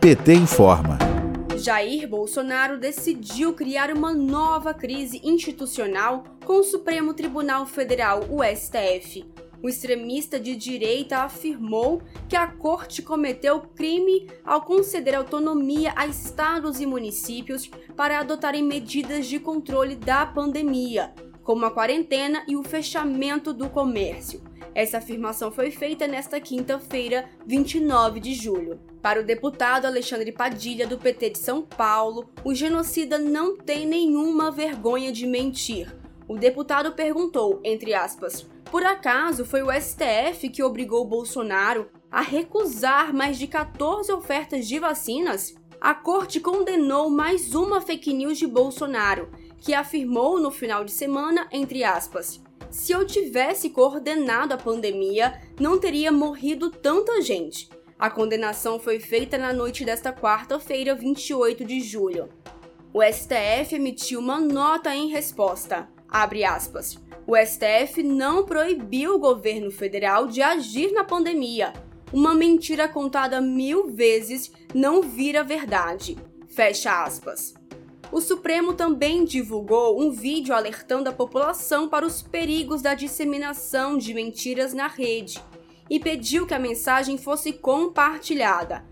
PT informa. Jair Bolsonaro decidiu criar uma nova crise institucional com o Supremo Tribunal Federal, o STF. O extremista de direita afirmou que a corte cometeu crime ao conceder autonomia a estados e municípios para adotarem medidas de controle da pandemia, como a quarentena e o fechamento do comércio. Essa afirmação foi feita nesta quinta-feira, 29 de julho. Para o deputado Alexandre Padilha, do PT de São Paulo, o genocida não tem nenhuma vergonha de mentir. O deputado perguntou, entre aspas, por acaso foi o STF que obrigou Bolsonaro a recusar mais de 14 ofertas de vacinas? A corte condenou mais uma fake news de Bolsonaro, que afirmou no final de semana, entre aspas, se eu tivesse coordenado a pandemia, não teria morrido tanta gente. A condenação foi feita na noite desta quarta-feira, 28 de julho. O STF emitiu uma nota em resposta. Abre aspas. O STF não proibiu o governo federal de agir na pandemia. Uma mentira contada mil vezes não vira verdade. Fecha aspas. O Supremo também divulgou um vídeo alertando a população para os perigos da disseminação de mentiras na rede e pediu que a mensagem fosse compartilhada.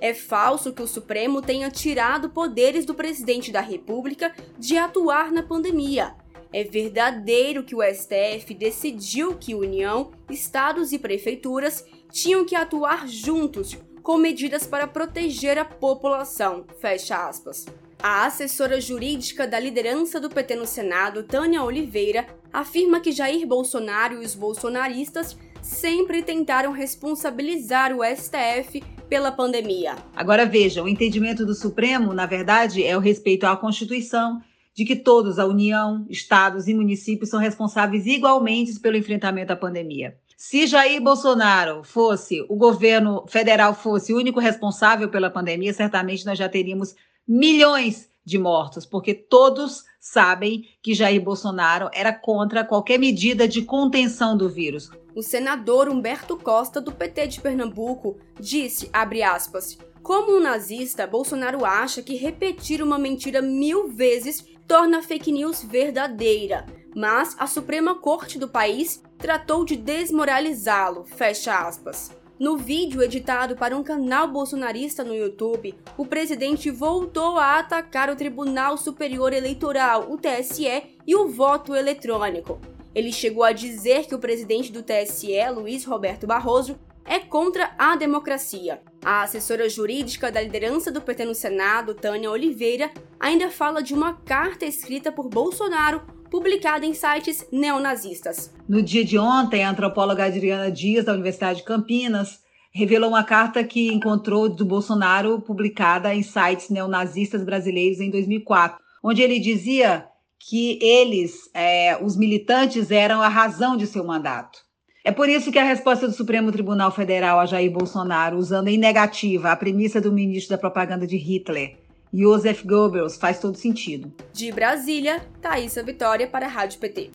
É falso que o Supremo tenha tirado poderes do presidente da República de atuar na pandemia. É verdadeiro que o STF decidiu que União, estados e prefeituras tinham que atuar juntos com medidas para proteger a população. Fecha aspas. A assessora jurídica da liderança do PT no Senado, Tânia Oliveira, afirma que Jair Bolsonaro e os bolsonaristas sempre tentaram responsabilizar o STF pela pandemia. Agora veja, o entendimento do Supremo, na verdade, é o respeito à Constituição, de que todos, a União, estados e municípios, são responsáveis igualmente pelo enfrentamento à pandemia. Se Jair Bolsonaro fosse, o governo federal fosse o único responsável pela pandemia, certamente nós já teríamos milhões de mortos, porque todos sabem que Jair Bolsonaro era contra qualquer medida de contenção do vírus. O senador Humberto Costa, do PT de Pernambuco, disse, aspas, como um nazista, Bolsonaro acha que repetir uma mentira mil vezes torna a fake news verdadeira, mas a Suprema Corte do país tratou de desmoralizá-lo, fecha aspas. No vídeo editado para um canal bolsonarista no YouTube, o presidente voltou a atacar o Tribunal Superior Eleitoral, o TSE, e o voto eletrônico. Ele chegou a dizer que o presidente do TSE, Luiz Roberto Barroso, é contra a democracia. A assessora jurídica da liderança do PT no Senado, Tânia Oliveira, ainda fala de uma carta escrita por Bolsonaro publicada em sites neonazistas. No dia de ontem, a antropóloga Adriana Dias, da Universidade de Campinas, revelou uma carta que encontrou do Bolsonaro publicada em sites neonazistas brasileiros em 2004, onde ele dizia que eles, é, os militantes, eram a razão de seu mandato. É por isso que a resposta do Supremo Tribunal Federal a Jair Bolsonaro, usando em negativa a premissa do ministro da propaganda de Hitler, Joseph Goebbels faz todo sentido. De Brasília, Thaisa Vitória para a Rádio PT.